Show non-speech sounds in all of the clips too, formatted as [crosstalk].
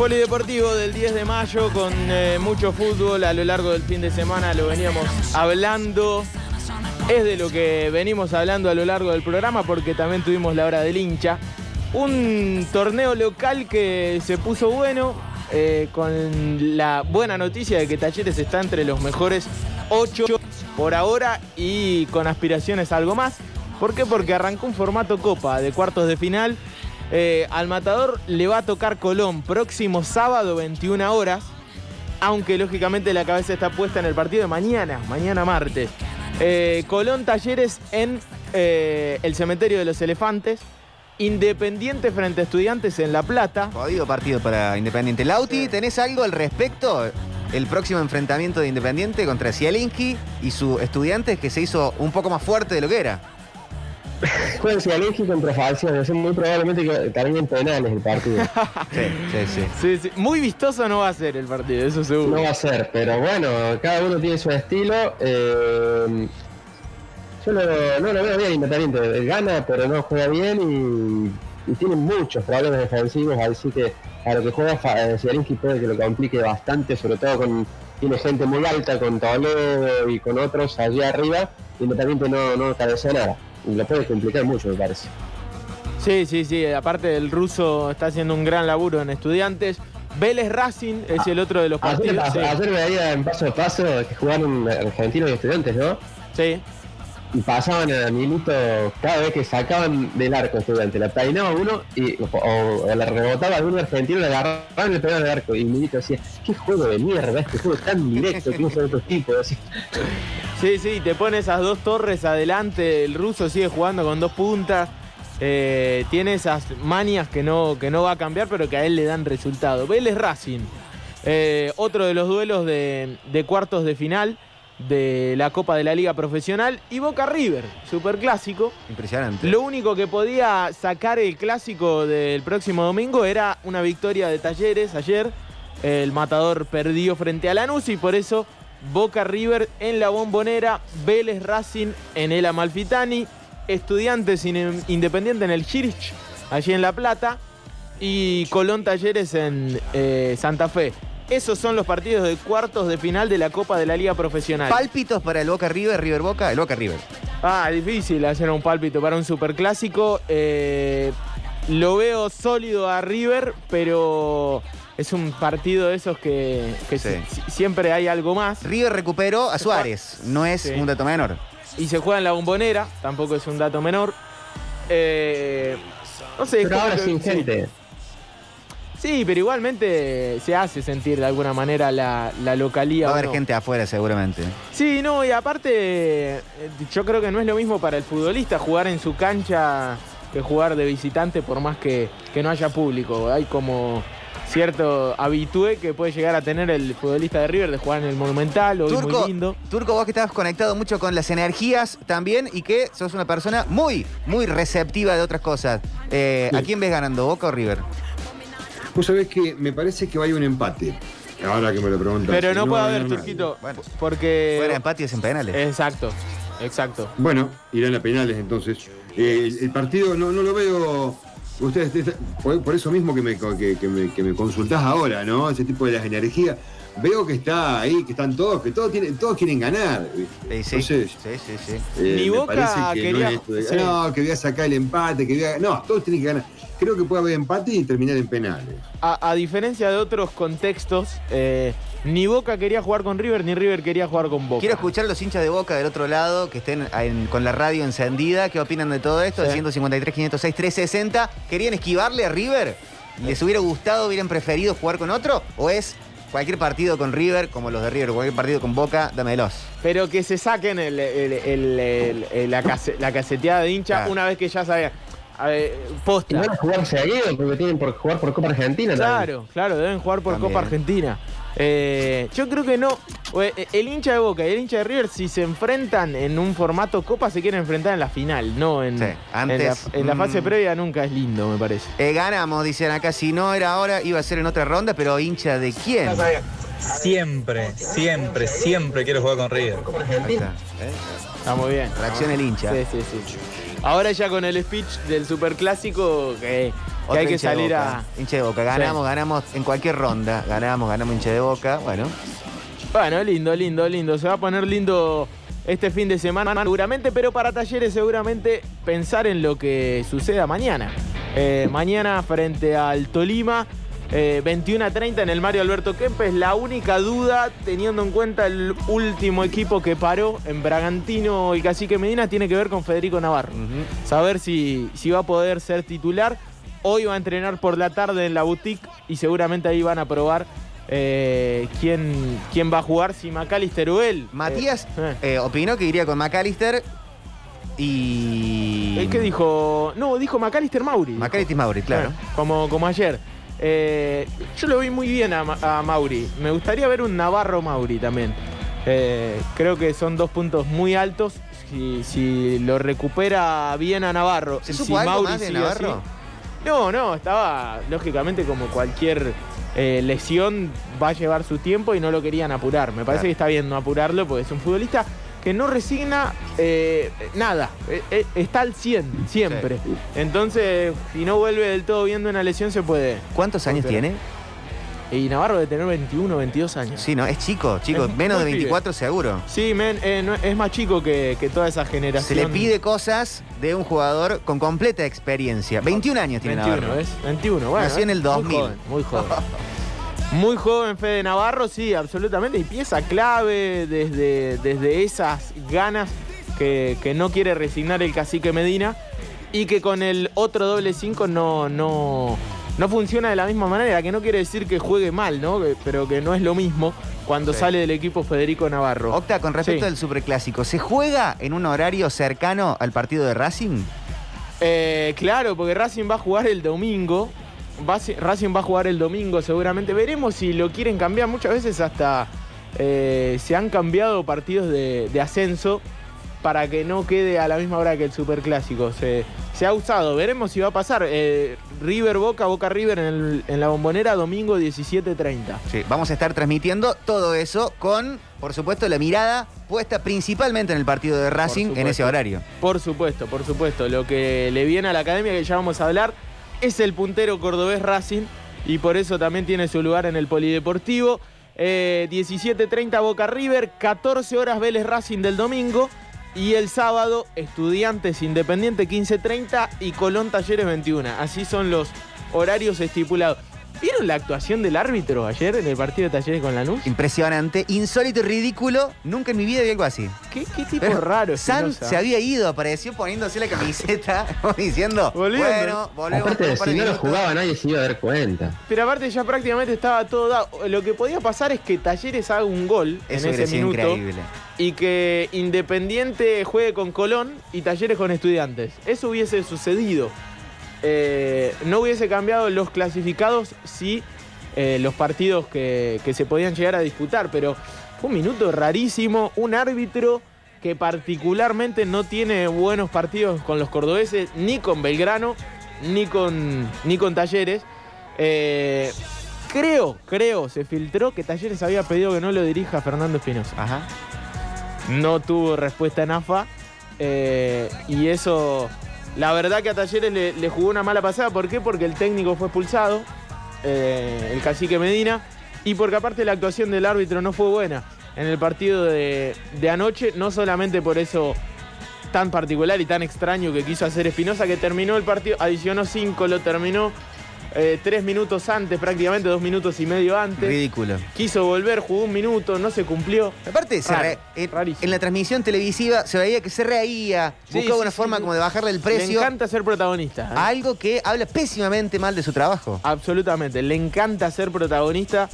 Polideportivo del 10 de mayo con eh, mucho fútbol a lo largo del fin de semana, lo veníamos hablando. Es de lo que venimos hablando a lo largo del programa porque también tuvimos la hora del hincha. Un torneo local que se puso bueno eh, con la buena noticia de que Talleres está entre los mejores 8 por ahora y con aspiraciones a algo más. ¿Por qué? Porque arrancó un formato copa de cuartos de final eh, al Matador le va a tocar Colón próximo sábado 21 horas, aunque lógicamente la cabeza está puesta en el partido de mañana, mañana martes. Eh, Colón Talleres en eh, el Cementerio de los Elefantes. Independiente frente a Estudiantes en La Plata. Jodido partido para Independiente. Lauti, ¿tenés algo al respecto? El próximo enfrentamiento de Independiente contra Zielinski y su estudiante que se hizo un poco más fuerte de lo que era. Juegan Zielinski contra Falcioni, es muy probablemente que termine en penales el partido. [laughs] Sí, sí, sí. Sí, sí. Muy vistoso no va a ser el partido, eso seguro. No va a ser, pero bueno, cada uno tiene su estilo. eh, yo no, no lo veo bien Independiente. Él gana, pero no juega bien y, y tiene muchos problemas defensivos. Así que a lo que juega Fa- eh, puede que lo complique bastante, sobre todo con. Tiene gente muy alta con Toledo y con otros allí arriba. Independiente no, no cabecea nada. Lo puede complicar mucho, me parece. Sí, sí, sí. Aparte el ruso está haciendo un gran laburo en estudiantes. Vélez Racing es el otro de los Ayer, partidos. Sí, ayer veía en paso a paso que jugaron argentinos y estudiantes, ¿no? sí. y pasaban a minuto cada vez que sacaban del arco estudiante, la peinaba uno y, o, o la rebotaba de un argentino, la agarraban y le pegaban al arco. Y Milito decía, qué juego de mierda, este juego tan directo que usan otros tipos. Sí, sí, te pone esas dos torres adelante, el ruso sigue jugando con dos puntas, eh, tiene esas manias que no, que no va a cambiar, pero que a él le dan resultado. Vélez Racing, eh, otro de los duelos de, de cuartos de final de la Copa de la Liga Profesional, y Boca River, super clásico. Impresionante. Lo único que podía sacar el clásico del próximo domingo era una victoria de Talleres ayer. El matador perdió frente a Lanús y por eso Boca River en la bombonera, Vélez Racing en el Amalfitani, Estudiantes in- Independiente en el Kirch, allí en La Plata, y Colón Talleres en eh, Santa Fe. Esos son los partidos de cuartos de final de la Copa de la Liga Profesional. Pálpitos para el Boca River, River Boca, el Boca River. Ah, difícil hacer un pálpito para un superclásico. Eh, lo veo sólido a River, pero es un partido de esos que, que Sí. si- siempre hay algo más. River recuperó a Suárez, no es Sí. un dato menor. Y se juega en la bombonera, tampoco es un dato menor. Eh, no sé, es Pero ahora que- sin sí. gente. Sí, pero igualmente se hace sentir de alguna manera la, la localía. Va a ¿o haber no? gente afuera seguramente. Sí, no, y aparte, eh, yo creo que no es lo mismo para el futbolista jugar en su cancha que jugar de visitante, por más que, que no haya público. Hay como cierto habitué que puede llegar a tener el futbolista de River de jugar en el Monumental, Turco, muy lindo. Turco, vos que estás conectado mucho con las energías también y que sos una persona muy, muy receptiva de otras cosas. Eh, ¿A quién ves ganando, Boca o River? Vos sabés que me parece que va a haber un empate. Ahora que me lo preguntas. Pero no, puede va a haber. Turquito, Bueno. porque... Fuera empate es en penales. Exacto, exacto. Bueno, irán a penales entonces. Eh, el, el partido no, no lo veo. Ustedes, por, eso mismo que me, que me, que me consultás ahora, ¿no? Ese tipo de las energías. Veo que está ahí, que están todos, que todos, tienen, todos quieren ganar. Sí, Entonces, sí, sí, sí. eh, Ni me Boca que quería- no es esto de, sí. no, que voy a sacar el empate, que voy a. No, todos tienen que ganar. Creo que puede haber empate y terminar en penales. A, a diferencia de otros contextos, eh, ni Boca quería jugar con River, ni River quería jugar con Boca. Quiero escuchar a los hinchas de Boca del otro lado que estén en- con la radio encendida. ¿Qué opinan de todo esto? Sí. De 153, 506, 360. ¿Querían esquivarle a River? ¿Les hubiera gustado, hubieran preferido jugar con otro? ¿O es cualquier partido con River, como los de River, cualquier partido con Boca, dámelos? Pero que se saquen el- el- el- el- el- la, case- la caseteada de hincha Claro. una vez que ya saben. A ver, Y posta. van a jugar seguido porque tienen por jugar por Copa Argentina también. Claro, claro, deben jugar por También. Copa Argentina. Eh, yo creo que no. O, eh, El hincha de Boca y el hincha de River, si se enfrentan en un formato Copa, se quieren enfrentar en la final, no en, Sí, en la, antes, en la fase mm. previa nunca es lindo, me parece. Eh, ganamos, dicen acá. Si no era ahora, iba a ser en otra ronda, pero hincha de quién. Siempre, siempre, siempre quiero jugar con River. está. ¿eh? Está muy bien. Reacciona el hincha. Sí, sí, sí. Ahora ya con el speech del superclásico que, que Otra hay que de salir Boca. a. Hincha de boca. Ganamos, ganamos en cualquier ronda. Ganamos, ganamos hincha de boca. Bueno. Bueno, lindo, lindo, lindo. Se va a poner lindo este fin de semana seguramente, pero para talleres seguramente pensar en lo que suceda mañana. Eh, mañana frente al Tolima, eh, 21 a 30 en el Mario Alberto Kempes. La única duda, teniendo en cuenta el último equipo que paró en Bragantino y Cacique Medina, tiene que ver con Federico Navarro. Saber si, si va a poder ser titular. Hoy va a entrenar por la tarde en la boutique y seguramente ahí van a probar eh, quién, quién va a jugar, si Macalister o él. Matías Eh, eh. eh, opinó que iría con McAllister y. ¿El que dijo? No, dijo Macalister Mauri. McAllister Mauri, claro. Como, como ayer. Eh, yo lo vi muy bien a, a Mauri. Me gustaría ver un Navarro Mauri también. Eh, creo que son dos puntos muy altos. Si, si lo recupera bien a Navarro. ¿Se supo si algo Mauri más de Navarro? así- no, no, estaba lógicamente como cualquier eh, lesión va a llevar su tiempo y no lo querían apurar. Me parece Claro. que está bien no apurarlo porque es un futbolista que no resigna eh, nada, Eh, eh, está al 100 siempre. Entonces, si no vuelve del todo bien de una lesión se puede. ¿Cuántos años tiene? Y Navarro debe tener 21, 22 años. Sí, no, es chico, chico. Es Menos de muy pibe. 24 seguro. Sí, men, eh, no- es más chico que, que toda esa Se generación. le pide cosas de un jugador con completa experiencia. 21 años tiene 21, Navarro. ¿ves? 21, bueno. Nació en ¿eh? el 2000. Muy joven, muy joven. [laughs] Muy joven Fede Navarro, sí, absolutamente. Y pieza clave desde, desde esas ganas que, que no quiere resignar el cacique Medina y que con el otro doble 5 no, no, no funciona de la misma manera, que no quiere decir que juegue mal, ¿no? Pero que no es lo mismo cuando Sí. sale del equipo Federico Navarro. Octa, con respecto Sí. al superclásico, ¿se juega en un horario cercano al partido de Racing? Eh, claro, porque Racing va a jugar el domingo. Va Racing va a jugar el domingo seguramente. Veremos si lo quieren cambiar. Muchas veces hasta eh, se han cambiado partidos de, de ascenso para que no quede a la misma hora que el Superclásico. Se, se ha usado. Veremos si va a pasar. Eh, River Boca, Boca River en, el- en la bombonera domingo 17.30. Sí, vamos a estar transmitiendo todo eso con, por supuesto, la mirada puesta principalmente en el partido de Racing en ese horario. Por supuesto, por supuesto. Lo que le viene a la academia, que ya vamos a hablar, es el puntero cordobés Racing y por eso también tiene su lugar en el Polideportivo. Eh, 17.30 Boca River, 14 horas Vélez Racing del domingo y el sábado Estudiantes Independiente 15.30 y Colón Talleres 21. Así son los horarios estipulados. ¿Vieron la actuación del árbitro ayer en el partido de Talleres con Lanús? Impresionante, insólito y ridículo. Nunca en mi vida vi algo así. ¿Qué, qué tipo Pero raro? San Espinosa. se había ido, apareció poniéndose la camiseta, [laughs] como diciendo, Volviendo. bueno, volvemos por Aparte, un par si no lo minutos. jugaba nadie se iba a dar cuenta. Pero aparte ya prácticamente estaba todo dado. Lo que podía pasar es que Talleres haga un gol Eso en hubiera ese sido minuto increíble. y que Independiente juegue con Colón y Talleres con Estudiantes. Eso hubiese sucedido. Eh, no hubiese cambiado los clasificados si eh, los partidos que, que se podían llegar a disputar, pero fue un minuto rarísimo, un árbitro que particularmente no tiene buenos partidos con los cordobeses, ni con Belgrano, ni con, ni con Talleres. Eh, creo, creo, se filtró que Talleres había pedido que no lo dirija Fernando Espinosa. Ajá. No tuvo respuesta en AFA. eh, y eso, la verdad que a Talleres le, jugó una mala pasada. ¿Por qué? Porque el técnico fue expulsado, eh, el cacique Medina, y porque aparte la actuación del árbitro no fue buena en el partido de, de anoche, no solamente por eso tan particular y tan extraño que quiso hacer Espinosa, que terminó el partido, adicionó cinco, lo terminó eh, tres minutos antes, prácticamente dos minutos y medio antes. Ridículo. Quiso volver, jugó un minuto, no se cumplió. Aparte, se Raro, re- en, rarísimo. en la transmisión televisiva se veía que se reía, Sí, buscaba sí, una sí, forma sí. como de bajarle el Le precio encanta ser protagonista. ¿eh? a algo que habla pésimamente mal de su trabajo. Absolutamente. Le encanta ser protagonista.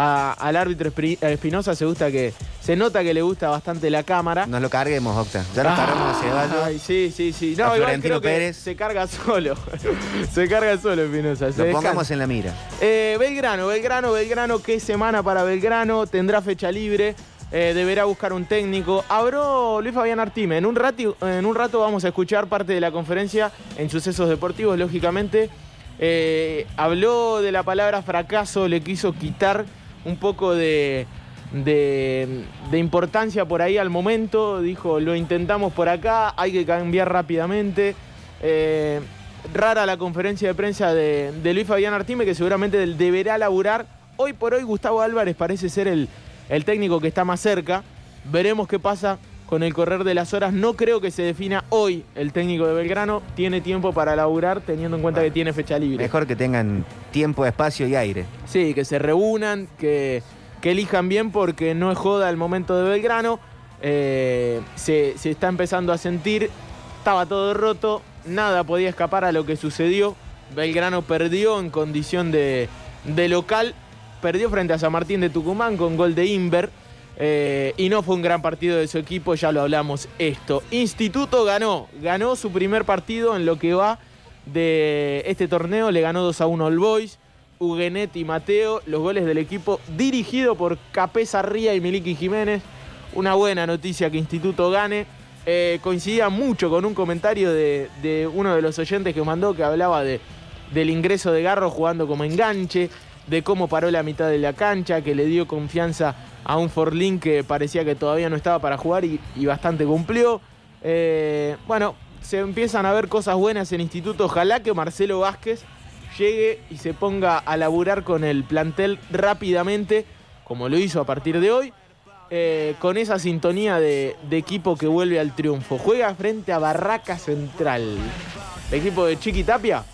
A- al árbitro Espri- a Espinosa se gusta que Se nota que le gusta bastante la cámara. Nos lo carguemos, Octa. Ya nos cargamos a Ceballos. Ay, sí, sí, sí. No, Florentino creo que Pérez. se carga solo. [laughs] se carga solo Espinosa. Lo descansa. pongamos en la mira. Eh, Belgrano, Belgrano, Belgrano, qué semana para Belgrano, tendrá fecha libre, eh, deberá buscar un técnico. Habló Luis Fabián Artime, en un, rato, en un rato vamos a escuchar parte de la conferencia en sucesos deportivos, lógicamente. Eh, habló de la palabra fracaso, le quiso quitar un poco de, de- de importancia por ahí al momento, dijo, lo intentamos por acá, hay que cambiar rápidamente. Eh, rara la conferencia de prensa de, de Luis Fabián Artime, que seguramente deberá laburar. Hoy por hoy Gustavo Álvarez parece ser el, el técnico que está más cerca. Veremos qué pasa con el correr de las horas. No creo que se defina hoy el técnico de Belgrano. Tiene tiempo para laburar teniendo en cuenta que tiene fecha libre. Mejor que tengan tiempo, espacio y aire. Sí, que se reúnan, que, que elijan bien porque no es joda el momento de Belgrano. Eh, se, se está empezando a sentir, estaba todo roto, nada podía escapar a lo que sucedió. Belgrano perdió en condición de, de local, perdió frente a San Martín de Tucumán con gol de Inver. eh, y no fue un gran partido de su equipo, ya lo hablamos esto. Instituto ganó, ganó su primer partido en lo que va de este torneo, le ganó 2 a 1 al Boys. Huguenet y Mateo, los goles del equipo dirigido por Capesa Ría y Miliki Jiménez. Una buena noticia que Instituto gane. Eh, coincidía mucho con un comentario de, de uno de los oyentes que mandó que hablaba de, del ingreso de Garro jugando como enganche, de cómo paró la mitad de la cancha, que le dio confianza a un Forlín que parecía que todavía no estaba para jugar y, bastante cumplió. Eh, bueno, se empiezan a ver cosas buenas en Instituto. Ojalá que Marcelo Vázquez llegue y se ponga a laburar con el plantel rápidamente, como lo hizo a partir de hoy, eh, con esa sintonía de, de equipo que vuelve al triunfo. Juega frente a Barraca Central, el equipo de Chiqui Tapia,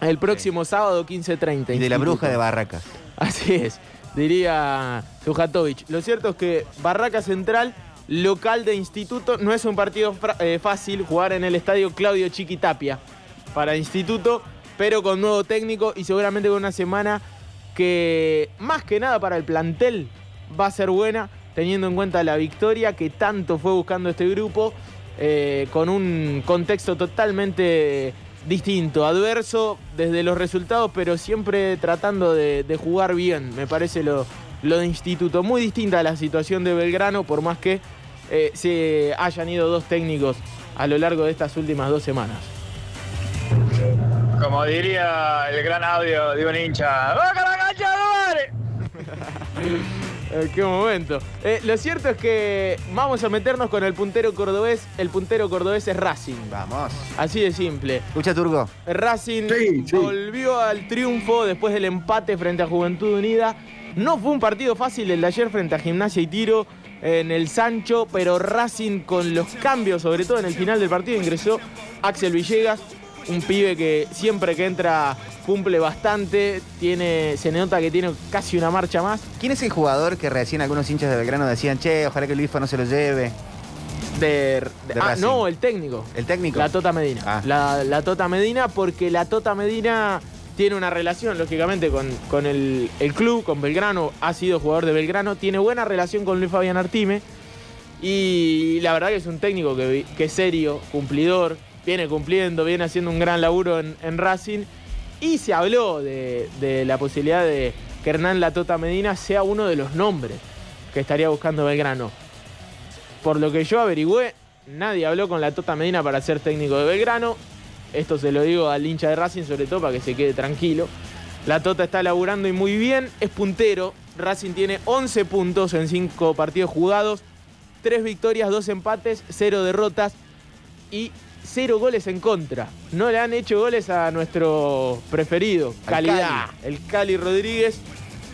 el próximo sábado 15.30. Y de la bruja de Barracas. [laughs] Así es, diría Sujatovic. Lo cierto es que Barraca Central, local de Instituto, no es un partido eh, fácil jugar en el estadio Claudio Chiquitapia para Instituto, pero con nuevo técnico y seguramente con una semana que más que nada para el plantel va a ser buena, teniendo en cuenta la victoria que tanto fue buscando este grupo, eh, con un contexto totalmente distinto, adverso desde los resultados, pero siempre tratando de, jugar bien, me parece lo, lo de Instituto. Muy distinta a la situación de Belgrano, por más que eh, se hayan ido dos técnicos a lo largo de estas últimas dos semanas. Como diría el gran audio de un hincha, ¡Boca la cancha, Duare! [laughs] Eh, qué momento. Eh, lo cierto es que vamos a meternos con el puntero cordobés. El puntero cordobés es Racing. Vamos. Así de simple. Escucha, Turgo. Racing Sí, sí. volvió al triunfo después del empate frente a Juventud Unida. No fue un partido fácil el de ayer frente a Gimnasia y Tiro en el Sancho, pero Racing con los cambios, sobre todo en el final del partido, ingresó Axel Villegas, un pibe que siempre que entra cumple bastante, tiene, se nota que tiene casi una marcha más. ¿Quién es el jugador que recién algunos hinchas de Belgrano decían, che, ojalá que el no se lo lleve? De, de- De ah, Racing. no, el técnico. ¿El técnico? La Tota Medina. Ah. La, la Tota Medina, porque la Tota Medina tiene una relación, lógicamente, con, con el, el club, con Belgrano. Ha sido jugador de Belgrano. Tiene buena relación con Luis Fabián Artime. Y la verdad que es un técnico que, que es serio, cumplidor. Viene cumpliendo, viene haciendo un gran laburo en, Racing. Y se habló de, la posibilidad de que Hernán La Tota Medina sea uno de los nombres que estaría buscando Belgrano. Por lo que yo averigüé, nadie habló con la Tota Medina para ser técnico de Belgrano. Esto se lo digo al hincha de Racing, sobre todo para que se quede tranquilo. La Tota está laburando y muy bien, es puntero. Racing tiene 11 puntos en 5 partidos jugados, 3 victorias, 2 empates, 0 derrotas y 0 goles en contra. No le han hecho goles a nuestro preferido, Al calidad, el Cali Rodríguez.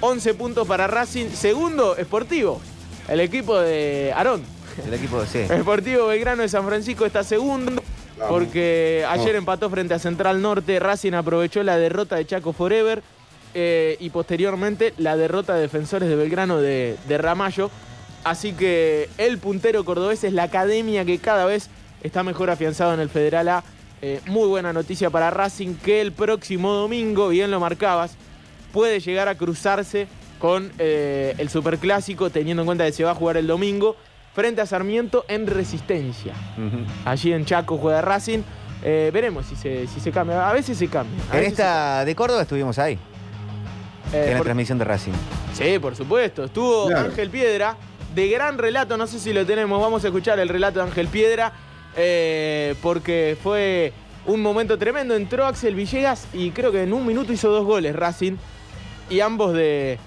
11 puntos para Racing, segundo, Sportivo, el equipo de Aarón. El equipo de C. [laughs] Sportivo Belgrano de San Francisco está segundo porque ayer empató frente a Central Norte. Racing aprovechó la derrota de Chaco Forever eh, y posteriormente la derrota de defensores de Belgrano de, de Ramallo. Así que el puntero cordobés es la academia que cada vez está mejor afianzado en el Federal A. Eh, muy buena noticia para Racing que el próximo domingo, bien lo marcabas, puede llegar a cruzarse con eh, el Superclásico, teniendo en cuenta que se va a jugar el domingo frente a Sarmiento en Resistencia. Allí en Chaco juega Racing. Eh, veremos si se, si se cambia. A veces se cambia. a En esta de Córdoba estuvimos ahí, eh, en la por- transmisión de Racing. Sí, por supuesto. Estuvo Claro. Ángel Piedra, de gran relato, no sé si lo tenemos, vamos a escuchar el relato de Ángel Piedra, eh, porque fue un momento tremendo. Entró Axel Villegas y creo que en un minuto hizo dos goles Racing, y ambos de,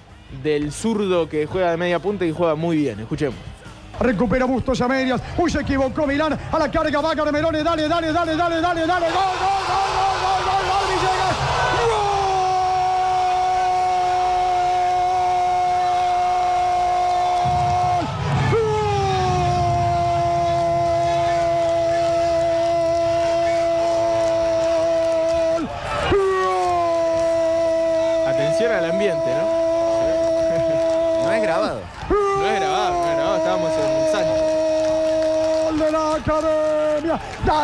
del zurdo que juega de media punta y juega muy bien. Escuchemos. Recupera Bustos a medias. Uy, se equivocó Milán. A la carga va Carmelone. Dale, dale, dale, dale, dale, dale. Gol, gol, gol, gol,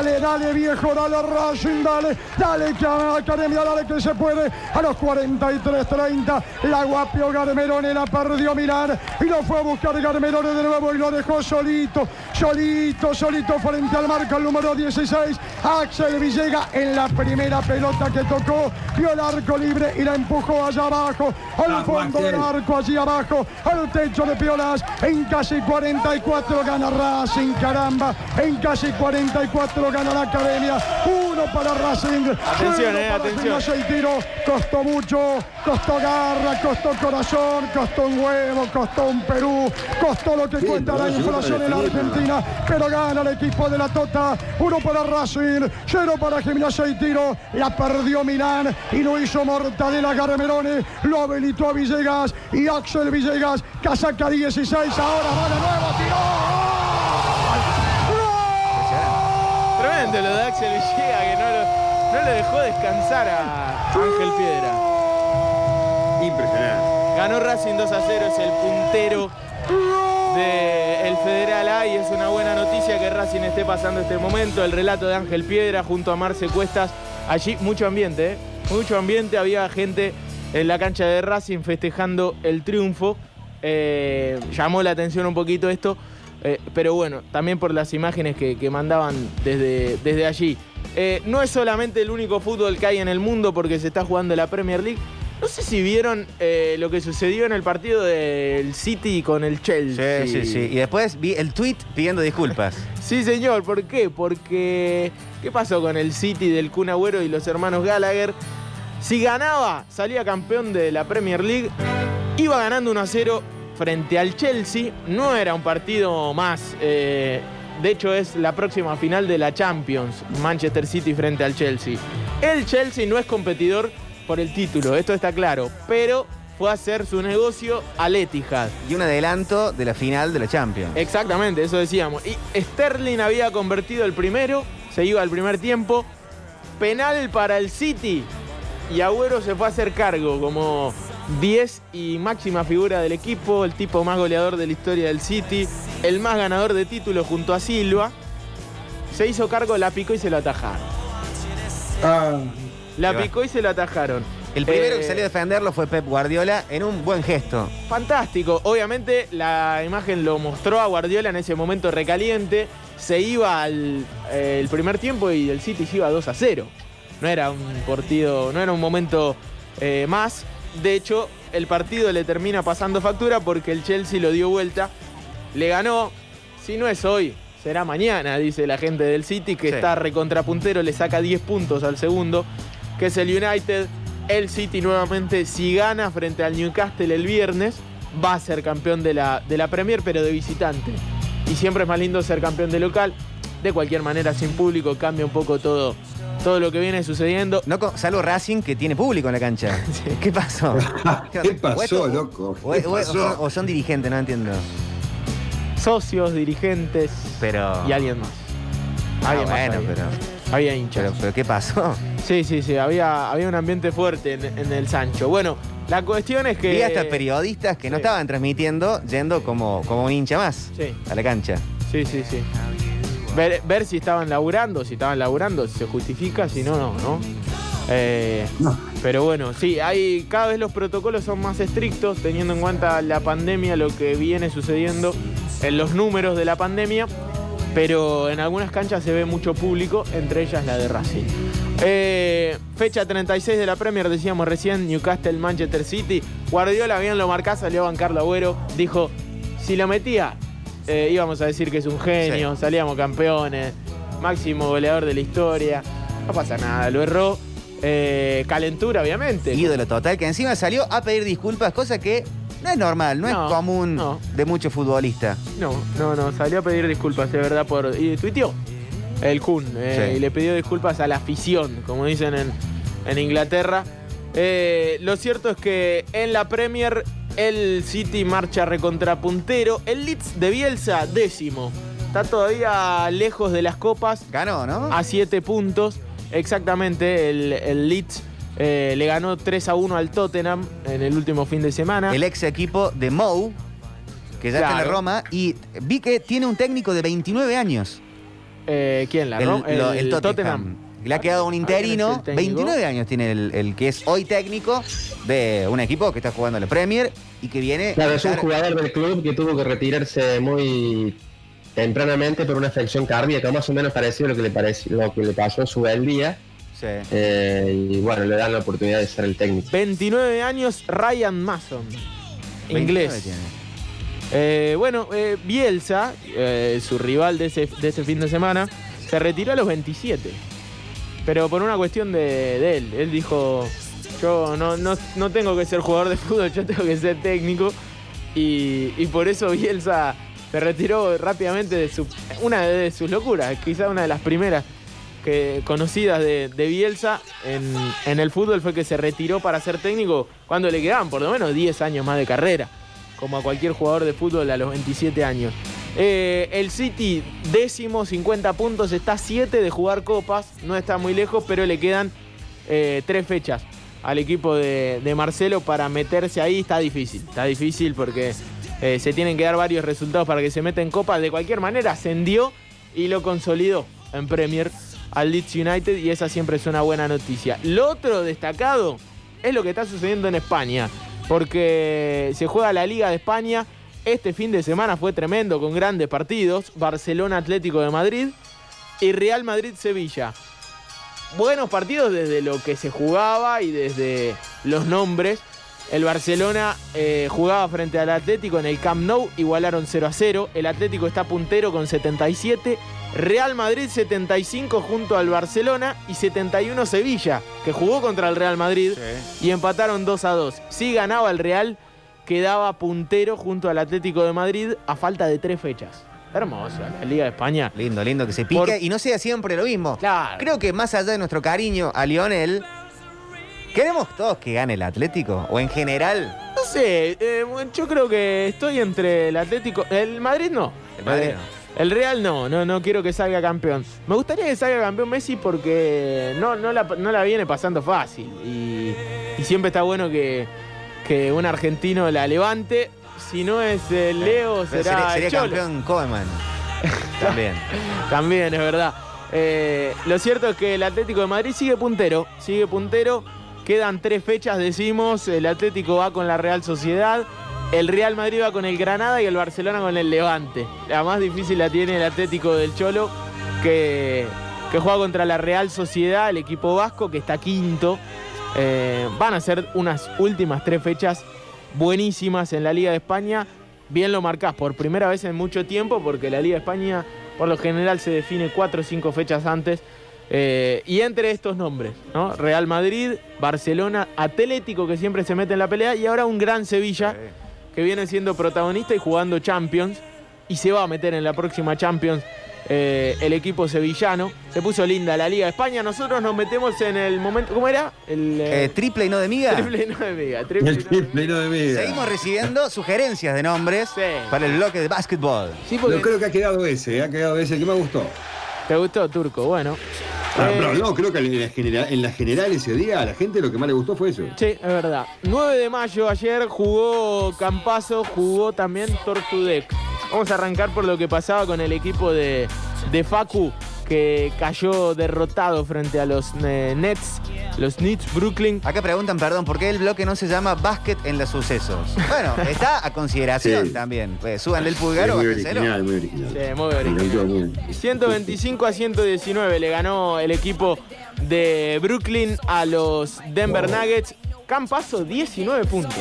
Dale, dale, viejo, dale, Racing, dale, dale, que a la academia, dale que se puede. A los 43-30, la guapio Garmerone la perdió Milán y lo fue a buscar Garmerone de nuevo y lo dejó solito, solito, solito frente al marca el número 16. Axel Villega en la primera pelota que tocó, vio el arco libre y la empujó allá abajo, al fondo del arco, allí abajo, al techo de Piolas. En casi 44 gana Racing, caramba. En casi 44 gana la academia. Para Racing. Atención, eh, atención. Gimnasia y tiro. Costó mucho, costó garra, costó corazón, costó un huevo, costó un Perú, costó lo que Sí, cuesta la inflación en la. Argentina. Pero gana el equipo de la Tota. Uno para Racing, cero para Gimnasia y tiro. La perdió Milán y lo hizo Mortadela Garmerone. Lo habilitó a Villegas y Axel Villegas. Casaca 16. Ahora va de nuevo. tiró. Tremendo lo de Axel Villega, que no lo, no lo dejó descansar a Ángel Piedra. Impresionante. Ganó Racing 2 a 0, es el puntero del Federal A y es una buena noticia que Racing esté pasando este momento. El relato de Ángel Piedra junto a Marce Cuestas. Allí mucho ambiente, ¿eh? mucho ambiente. Había gente en la cancha de Racing festejando el triunfo. Eh, llamó la atención un poquito esto, eh, pero bueno, también por las imágenes que, que mandaban desde, desde allí. Eh, no es solamente el único fútbol que hay en el mundo porque se está jugando la Premier League. No sé si vieron eh, lo que sucedió en el partido del City con el Chelsea. Sí, sí, sí. Y después vi el tweet pidiendo disculpas. [laughs] Sí, señor. ¿Por qué? Porque. ¿Qué pasó con el City del Kun Agüero y los hermanos Gallagher? Si ganaba, salía campeón de la Premier League. Iba ganando 1 a 0 frente al Chelsea. No era un partido más. eh, de hecho, es la próxima final de la Champions. Manchester City frente al Chelsea. El Chelsea no es competidor por el título, esto está claro. Pero fue a hacer su negocio al Etihad. Y un adelanto de la final de la Champions. Exactamente, eso decíamos. Y Sterling había convertido el primero, se iba al primer tiempo. Penal para el City. Y Agüero se fue a hacer cargo como 10 y máxima figura del equipo, el tipo más goleador de la historia del City, el más ganador de títulos junto a Silva. Se hizo cargo, la picó y se lo atajaron. La Qué va. picó y se lo atajaron. El primero Eh, que salió a defenderlo fue Pep Guardiola en un buen gesto. Fantástico. Obviamente la imagen lo mostró a Guardiola en ese momento recaliente. Se iba al eh, el primer tiempo y el City se iba 2 a 0. No era un partido, no era un momento eh, más. De hecho, el partido le termina pasando factura porque el Chelsea lo dio vuelta. Le ganó. Si no es hoy, será mañana, dice la gente del City, que Sí. está recontrapuntero, le saca 10 puntos al segundo, que es el United. El City nuevamente, si gana frente al Newcastle el viernes, va a ser campeón de la, de la Premier, pero de visitante. Y siempre es más lindo ser campeón de local. De cualquier manera, sin público, cambia un poco todo, todo lo que viene sucediendo. No, salvo Racing que tiene público en la cancha. [laughs] ¿Qué pasó? [laughs] ¿Qué pasó, O esto- loco? O, ¿Qué o- o pasó? son, o son dirigentes, no entiendo. Socios, dirigentes Pero. y alguien más. Ah, Alguien más bueno, había. pero, Había hinchas. pero. Pero ¿qué pasó? Sí, sí, sí, había, había un ambiente fuerte en, en el Sancho. Bueno, la cuestión es que. Vi hasta periodistas que no estaban transmitiendo yendo como, como un hincha más Sí. a la cancha. Sí, sí, sí. Ver, ver si estaban laburando, si estaban laburando, si se justifica, si no, no, ¿no? Eh, No, Pero bueno, sí, hay cada vez los protocolos son más estrictos, teniendo en cuenta la pandemia, lo que viene sucediendo en los números de la pandemia. Pero en algunas canchas se ve mucho público, entre ellas la de Racing. Eh, fecha 36 de la Premier, decíamos recién, Newcastle, Manchester City. Guardiola bien lo marcá, salió a bancar Agüero. Dijo, si lo metía, eh, íbamos a decir que es un genio, salíamos campeones, máximo goleador de la historia. No pasa nada, lo erró. Eh, calentura, obviamente. Ídolo total, que encima salió a pedir disculpas, cosa que no es normal, no, No, es común no. de muchos futbolistas. No, no, no, salió a pedir disculpas, de verdad, por. Y tuiteó el Kun. eh, Sí. Y le pidió disculpas a la afición, como dicen en, en Inglaterra. Eh, lo cierto es que en la Premier el City marcha recontrapuntero. El Leeds de Bielsa, décimo. Está todavía lejos de las copas, Ganó, ¿no? a siete puntos. Exactamente, el, el Leeds eh, le ganó 3 a 1 al Tottenham en el último fin de semana. El ex equipo de Mou, que ya está en la Claro. Roma, y vi que tiene un técnico de 29 años. Eh, ¿Quién? ¿La el, Ro- lo- el Tottenham. Le ha quedado un Ah, ¿quién es interino. el técnico? 29 años tiene el, el que es hoy técnico de un equipo que está jugando en la Premier y que viene. Claro, es un jugador del club que tuvo que retirarse muy tempranamente por una afección cardíaca, más o menos parecido a lo que le, pareció, lo que le pasó a su día. Sí. Eh, y bueno, le dan la oportunidad de ser el técnico. 29 años, Ryan Mason. 29 Inglés. Eh, bueno, eh, Bielsa, eh, su rival de ese, de ese fin de semana, se retiró a los 27. Pero por una cuestión de, él. Él dijo, yo no, no, no tengo que ser jugador de [laughs] fútbol, yo tengo que ser técnico. Y, y por eso Bielsa se retiró rápidamente de su, una de sus locuras, quizá una de las primeras que, conocidas de, de Bielsa en, en el fútbol fue que se retiró para ser técnico cuando le quedaban por lo menos 10 años más de carrera, como a cualquier jugador de fútbol a los 27 años. Eh, el City, décimo, 50 puntos, está a 7 de jugar copas, no está muy lejos, pero le quedan eh, tres fechas al equipo de, de Marcelo para meterse ahí. Está difícil, está difícil porque eh, se tienen que dar varios resultados para que se meta en copas. De cualquier manera, ascendió y lo consolidó en Premier al Leeds United y esa siempre es una buena noticia. Lo otro destacado es lo que está sucediendo en España, porque se juega la Liga de España. Este fin de semana fue tremendo con grandes partidos. Barcelona Atlético de Madrid y Real Madrid Sevilla. Buenos partidos desde lo que se jugaba y desde los nombres. El Barcelona eh, jugaba frente al Atlético en el Camp Nou, igualaron 0 a 0. El Atlético está puntero con 77. Real Madrid 75 junto al Barcelona y 71 Sevilla, que jugó contra el Real Madrid y empataron 2 a 2. Si ganaba el Real, quedaba puntero junto al Atlético de Madrid a falta de tres fechas. Hermoso, la Liga de España. Lindo, lindo que se pique Por- y no sea siempre lo mismo. Claro. Creo que más allá de nuestro cariño a Lionel, ¿queremos todos que gane el Atlético? ¿O en general? No sé, eh, yo creo que estoy entre el Atlético. El Madrid no. El Madrid Eh, no. El Real no, no, no quiero que salga campeón. Me gustaría que salga campeón Messi porque no, no, la, no la viene pasando fácil. Y, y siempre está bueno que, que un argentino la levante. Si no es el Leo, Pero será sería, sería el Cholo. campeón Koeman. [laughs] También. También, es verdad. Eh, lo cierto es que el Atlético de Madrid sigue puntero, sigue puntero. Quedan tres fechas, decimos. El Atlético va con la Real Sociedad, el Real Madrid va con el Granada y el Barcelona con el Levante. La más difícil la tiene el Atlético del Cholo, que, que juega contra la Real Sociedad, el equipo vasco, que está quinto. Eh, van a ser unas últimas tres fechas buenísimas en la Liga de España. Bien lo marcás por primera vez en mucho tiempo, porque la Liga de España por lo general se define cuatro o cinco fechas antes. Eh, y entre estos nombres, ¿no? Real Madrid, Barcelona, Atlético, que siempre se mete en la pelea, y ahora un gran Sevilla, que viene siendo protagonista y jugando Champions, y se va a meter en la próxima Champions eh, el equipo sevillano. Se puso linda la Liga de España. Nosotros nos metemos en el momento. ¿Cómo era? El eh, Eh, triple y no de miga. triple no de miga. Triple El no de triple no de vida. Seguimos recibiendo sugerencias de nombres Sí. para el bloque de básquetbol. Sí, porque- Yo creo que ha quedado ese, ha quedado ese, el que me gustó. ¿Te gustó, Turco? Bueno. Ah, pero no, creo que en la, general, en la general ese día a la gente lo que más le gustó fue eso. Sí, es verdad. 9 de mayo ayer jugó Campazo, jugó también Tortudec. Vamos a arrancar por lo que pasaba con el equipo de, de Facu que cayó derrotado frente a los eh, Nets, los Nets Brooklyn. Acá preguntan, perdón, ¿por qué el bloque no se llama Básquet en los sucesos? Bueno, está a consideración [laughs] Sí. también. Pues, súbanle el pulgar Es o muy original, muy original. Sí, muy original. encantó, muy- 125 a 119 le ganó el equipo de Brooklyn a los Denver Nuggets. Campazo 19 puntos.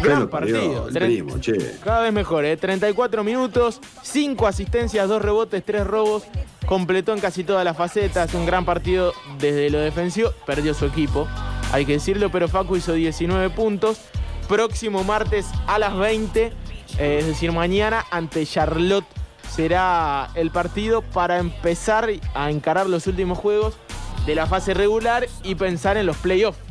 Gran partido. primo, che. Cada vez mejor, ¿eh? 34 minutos, 5 asistencias, 2 rebotes, 3 robos. Completó en casi todas las facetas. Un gran partido desde lo defensivo. Perdió su equipo, hay que decirlo, pero Facu hizo 19 puntos. Próximo martes a las 20, eh, es decir, mañana ante Charlotte será el partido para empezar a encarar los últimos juegos de la fase regular y pensar en los playoffs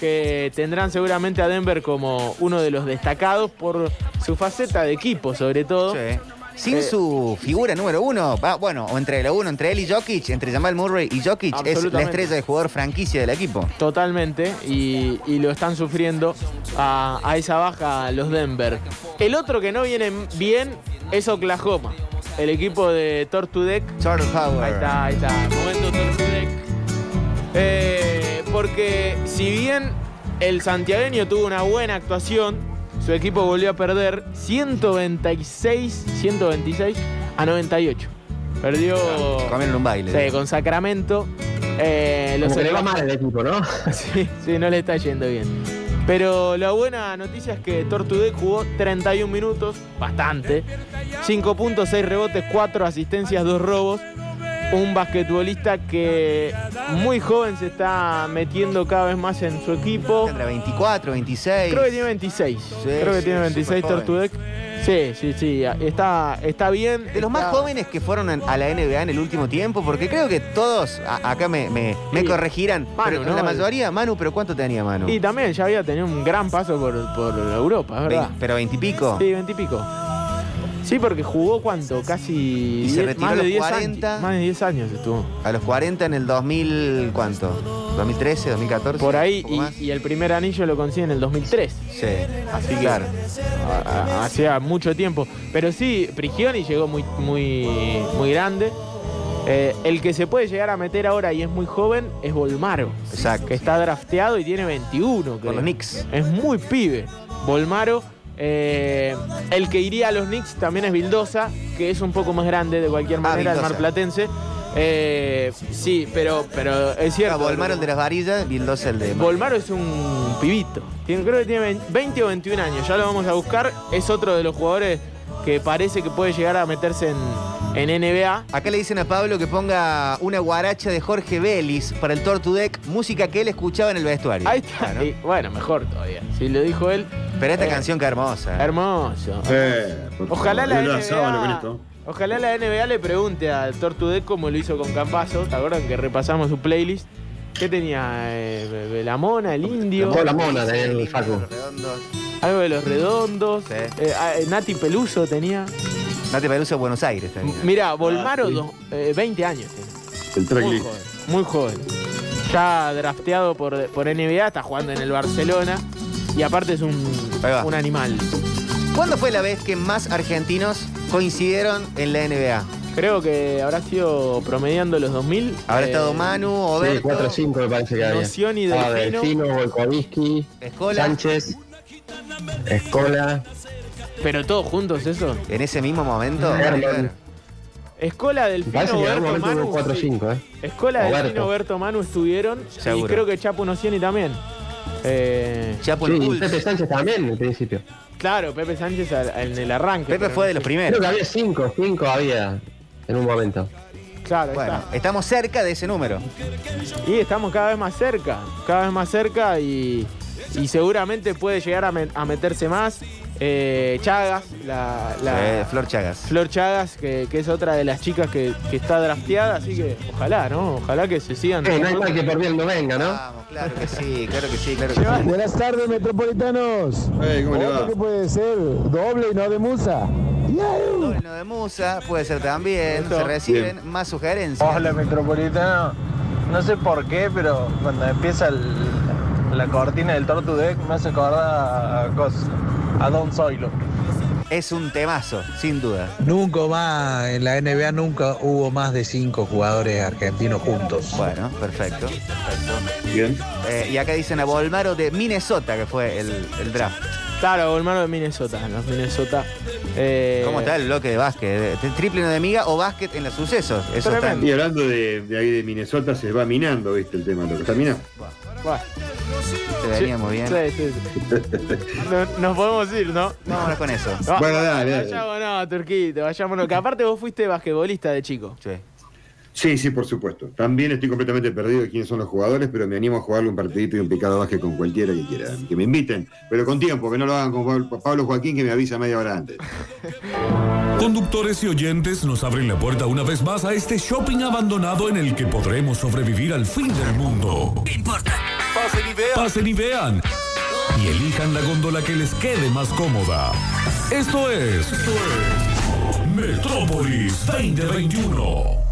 que tendrán seguramente a Denver como uno de los destacados por su faceta de equipo, sobre todo. Sí. Sin Eh, su figura número uno, va, bueno, o entre la uno, entre él y Jokic, entre Jamal Murray y Jokic, es la estrella de jugador franquicia del equipo. Totalmente, y, y lo están sufriendo a, a esa baja los Denver. El otro que no viene bien es Oklahoma, el equipo de Tortudec. Charles Power. Ahí está, ahí está, momento Tortudec. Eh, porque si bien el santiagueño tuvo una buena actuación, su equipo volvió a perder 126, 126 a 98. Perdió un baile. sí, con Sacramento. Eh, los Como que le va mal el equipo, ¿no? [laughs] Sí, sí, no le está yendo bien. Pero la buena noticia es que Tortudec jugó 31 minutos, bastante. 5 puntos, 6 rebotes, 4 asistencias, 2 robos. Un basquetbolista que muy joven se está metiendo cada vez más en su equipo. Tendrá 24, 26. Creo que tiene 26. Creo que sí, tiene 26 superjoven. Tortudec. Sí, sí, sí. Está, está bien. De los más jóvenes que fueron a la NBA en el último tiempo, porque creo que todos, a- acá me, me, me Sí. corregirán, Manu, pero ¿no? la mayoría, Manu, pero ¿cuánto tenía Manu? Y también ya había tenido un gran paso por, por Europa, verdad. Vein- pero veintipico. Sí, veintipico. Sí, porque jugó cuánto, casi Y se 10 retiró más a de los 10 40. años. Más de 10 años estuvo. A los 40 en el 2000, ¿cuánto? ¿2013, 2014? Por ahí, y, y el primer anillo lo consigue en el 2003. Sí, Así que claro. a- hacía mucho tiempo. Pero sí, Prigioni llegó muy, muy, muy grande. Eh, el que se puede llegar a meter ahora y es muy joven es Volmaro, Exacto. que está drafteado y tiene 21. creo. Con los Knicks. Es muy pibe. Volmaro. Eh, el que iría a los Knicks también es Vildosa, que es un poco más grande de cualquier Ah, manera, el marplatense. Eh, sí, pero, pero es cierto. Era Volmaro el de las varillas, Vildosa el de... Volmaro es un pibito. Tiene- creo que tiene 20 o 21 años. Ya lo vamos a buscar. Es otro de los jugadores que parece que puede llegar a meterse en, en NBA. Acá le dicen a Pablo que ponga una guaracha de Jorge Vélez para el Tortudec, música que él escuchaba en el vestuario. Ahí está. Claro. Y, bueno, mejor todavía. Si lo dijo él. Pero esta Eh, canción que hermosa. Hermoso. Eh, Ojalá la, sábado NBA, ojalá la NBA le pregunte a Tortudec como lo hizo con Campazo. ¿Te acuerdan que repasamos su playlist? ¿Qué tenía? Eh, la mona, el indio. Toda la mona el Lindo, Facu. redondos. Algo de los redondos. Sí. Eh, ah, eh, Nati Peluso tenía. Nati Peluso de Buenos Aires también. Mirá, Volmaro, sí. dos- eh, 20 años. tiene. El Muy tracklist. joven, muy joven. Ya drafteado por, por NBA, está jugando en el Barcelona. Y aparte es un, Ahí va. un animal. ¿Cuándo fue la vez que más argentinos coincidieron en la NBA? Creo que habrá sido promediando los 2000. Habrá eh, estado Manu, Sí, Oberto, 4 o 5 me parece que había. Noción y Ah, Delfino. Delfino, Escola. Sánchez, Escola. Pero todos juntos eso. En ese mismo momento. Escola Delfino, Berto, Manu. 4 o sí. 5, ¿eh? Escola. Delfino, Berto, Manu estuvieron. Seguro. Y creo que Chapo Nocioni también. Eh, Chapo Sí, y. Pepe Sánchez también en el principio. claro, Pepe Sánchez al- en el arranque. Pepe fue no de los sé. Creo primeros. que había 5, 5 había en un momento. Claro, Bueno, está. estamos cerca de ese número. Y estamos cada vez más cerca, cada vez más cerca y, y seguramente puede llegar a, me- a meterse más. Eh, Chagas, la, la- Eh, Flor Chagas. Flor Chagas, que, que es otra de las chicas que, que está drafteada, así que ojalá, ¿no? Ojalá que se sigan. Eh, no hay mal que por bien no venga, ¿no? Vamos, claro que sí, claro que sí, claro que sí. Buenas tardes, metropolitanos. Ey, ¿cómo le va? que puede ser doble y no de musa. Doble no de Musa, puede ser también. Se reciben más sugerencias. Hola Metropolitano, no sé por qué, pero cuando empieza el- la cortina del Tortu Deck me hace acordar a, cosas, a Don Zoilo. Es un temazo, sin duda. Nunca más, en la NBA nunca hubo más de cinco jugadores argentinos juntos. Bueno, perfecto. perfecto. Bien. Eh, y acá dicen a Volmaro de Minnesota, que fue el, el draft. Claro, hermano de Minnesota, los Minnesota. Eh, ¿Cómo está el bloque de básquet? ¿De- ¿Triple de miga o básquet en los sucesos? Eso está en- Y hablando de, de ahí de Minnesota, se va minando, ¿viste? El tema. ¿Lo que está minando? Bueno, Te veníamos bien. sí, sí, sí. No- nos podemos ir, ¿no? Vámonos con eso. Va- Bueno, dale, dale. Vayámonos, Turquito, vayámonos. Que aparte vos fuiste basquetbolista de chico. Sí. Sí, sí, por supuesto. También estoy completamente perdido de quiénes son los jugadores, pero me animo a jugarle un partidito y un picado básquet con cualquiera que quiera. Que me inviten, pero con tiempo, que no lo hagan con Pablo- Pablo Joaquín, que me avisa media hora antes. Conductores y oyentes nos abren la puerta una vez más a este shopping abandonado en el que podremos sobrevivir al fin del mundo. Pasen y vean. Pasen y vean. Y elijan la góndola que les quede más cómoda. Esto es. Esto es. Metrópolis 2021.